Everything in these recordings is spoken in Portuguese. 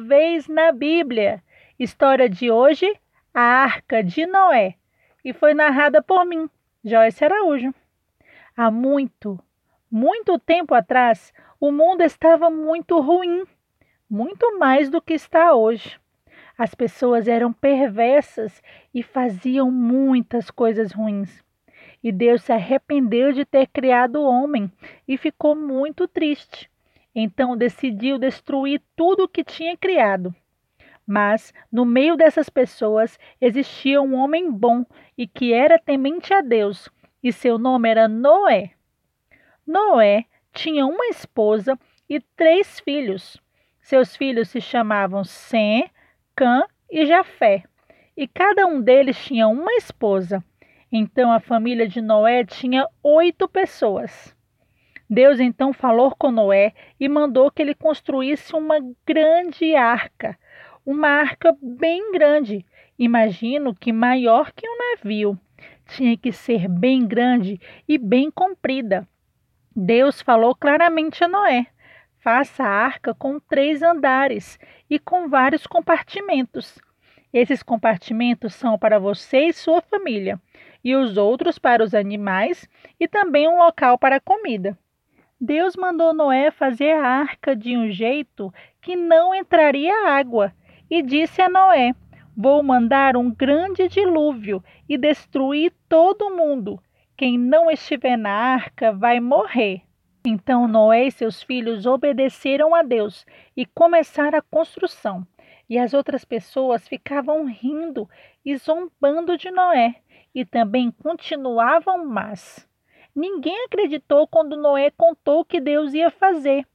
vez na Bíblia. História de hoje: A Arca de Noé. E foi narrada por mim, Joyce Araújo. Há muito, muito tempo atrás, o mundo estava muito ruim, muito mais do que está hoje. As pessoas eram perversas e faziam muitas coisas ruins. E Deus se arrependeu de ter criado o homem e ficou muito triste. Então decidiu destruir tudo o que tinha criado. Mas no meio dessas pessoas existia um homem bom e que era temente a Deus, e seu nome era Noé. Noé tinha uma esposa e três filhos. Seus filhos se chamavam Sem, Cã e Jafé, e cada um deles tinha uma esposa. Então a família de Noé tinha oito pessoas. Deus então falou com Noé e mandou que ele construísse uma grande arca, uma arca bem grande. Imagino que maior que um navio. Tinha que ser bem grande e bem comprida. Deus falou claramente a Noé: faça a arca com três andares e com vários compartimentos. Esses compartimentos são para você e sua família e os outros para os animais, e também um local para comida. Deus mandou Noé fazer a arca de um jeito que não entraria água, e disse a Noé: Vou mandar um grande dilúvio e destruir todo mundo. Quem não estiver na arca vai morrer. Então Noé e seus filhos obedeceram a Deus e começaram a construção. E as outras pessoas ficavam rindo e zombando de Noé e também continuavam más. Ninguém acreditou quando Noé contou o que Deus ia fazer.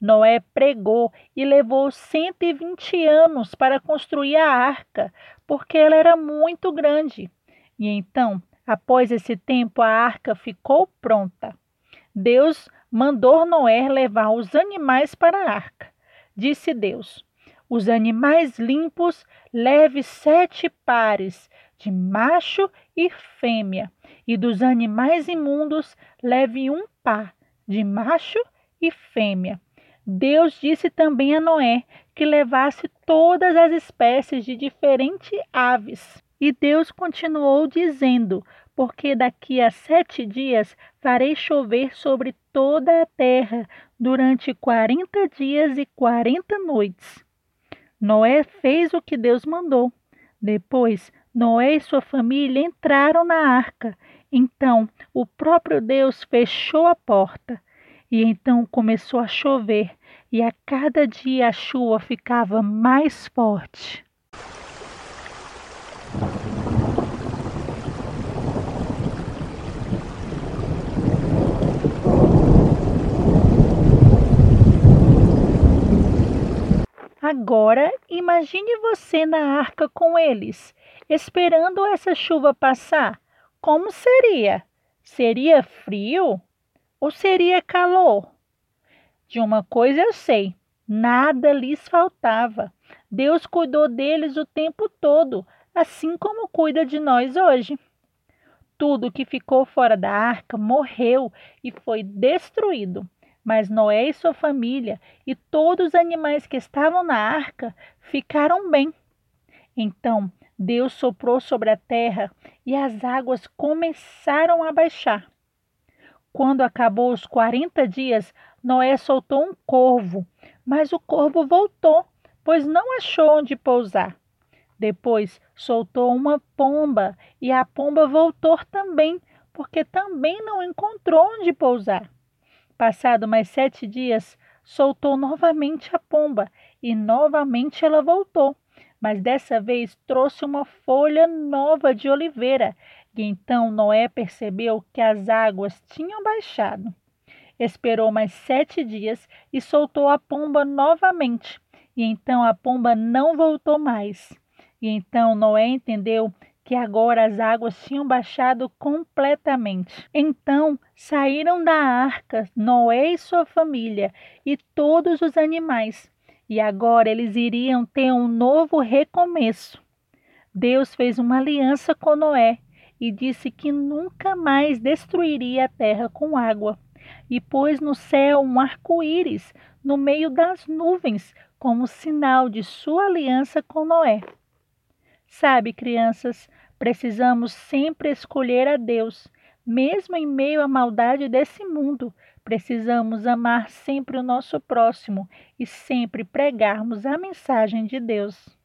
Noé pregou e levou 120 anos para construir a arca, porque ela era muito grande. E então, após esse tempo, a arca ficou pronta. Deus mandou Noé levar os animais para a arca. Disse Deus: Os animais limpos leve sete pares de macho e fêmea, e dos animais imundos leve um par de macho e fêmea. Deus disse também a Noé que levasse todas as espécies de diferentes aves. E Deus continuou dizendo: Porque daqui a sete dias farei chover sobre toda a terra durante quarenta dias e quarenta noites. Noé fez o que Deus mandou. Depois Noé e sua família entraram na arca. Então o próprio Deus fechou a porta. E então começou a chover, e a cada dia a chuva ficava mais forte. Agora imagine você na arca com eles esperando essa chuva passar, como seria? Seria frio ou seria calor? De uma coisa eu sei, nada lhes faltava. Deus cuidou deles o tempo todo, assim como cuida de nós hoje. Tudo que ficou fora da arca morreu e foi destruído. Mas Noé e sua família e todos os animais que estavam na arca ficaram bem. Então Deus soprou sobre a terra e as águas começaram a baixar. Quando acabou os quarenta dias, Noé soltou um corvo, mas o corvo voltou, pois não achou onde pousar. Depois soltou uma pomba e a pomba voltou também, porque também não encontrou onde pousar. Passado mais sete dias, soltou novamente a pomba e novamente ela voltou mas dessa vez trouxe uma folha nova de oliveira. E então Noé percebeu que as águas tinham baixado. Esperou mais sete dias e soltou a pomba novamente. E então a pomba não voltou mais. E então Noé entendeu que agora as águas tinham baixado completamente. Então saíram da arca Noé e sua família e todos os animais e agora eles iriam ter um novo recomeço. Deus fez uma aliança com Noé e disse que nunca mais destruiria a terra com água, e pôs no céu um arco-íris no meio das nuvens, como sinal de sua aliança com Noé. Sabe, crianças, precisamos sempre escolher a Deus, mesmo em meio à maldade desse mundo. Precisamos amar sempre o nosso próximo e sempre pregarmos a mensagem de Deus.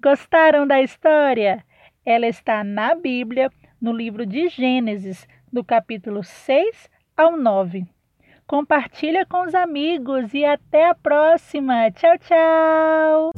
Gostaram da história? Ela está na Bíblia, no livro de Gênesis, do capítulo 6 ao 9. Compartilha com os amigos e até a próxima. Tchau, tchau!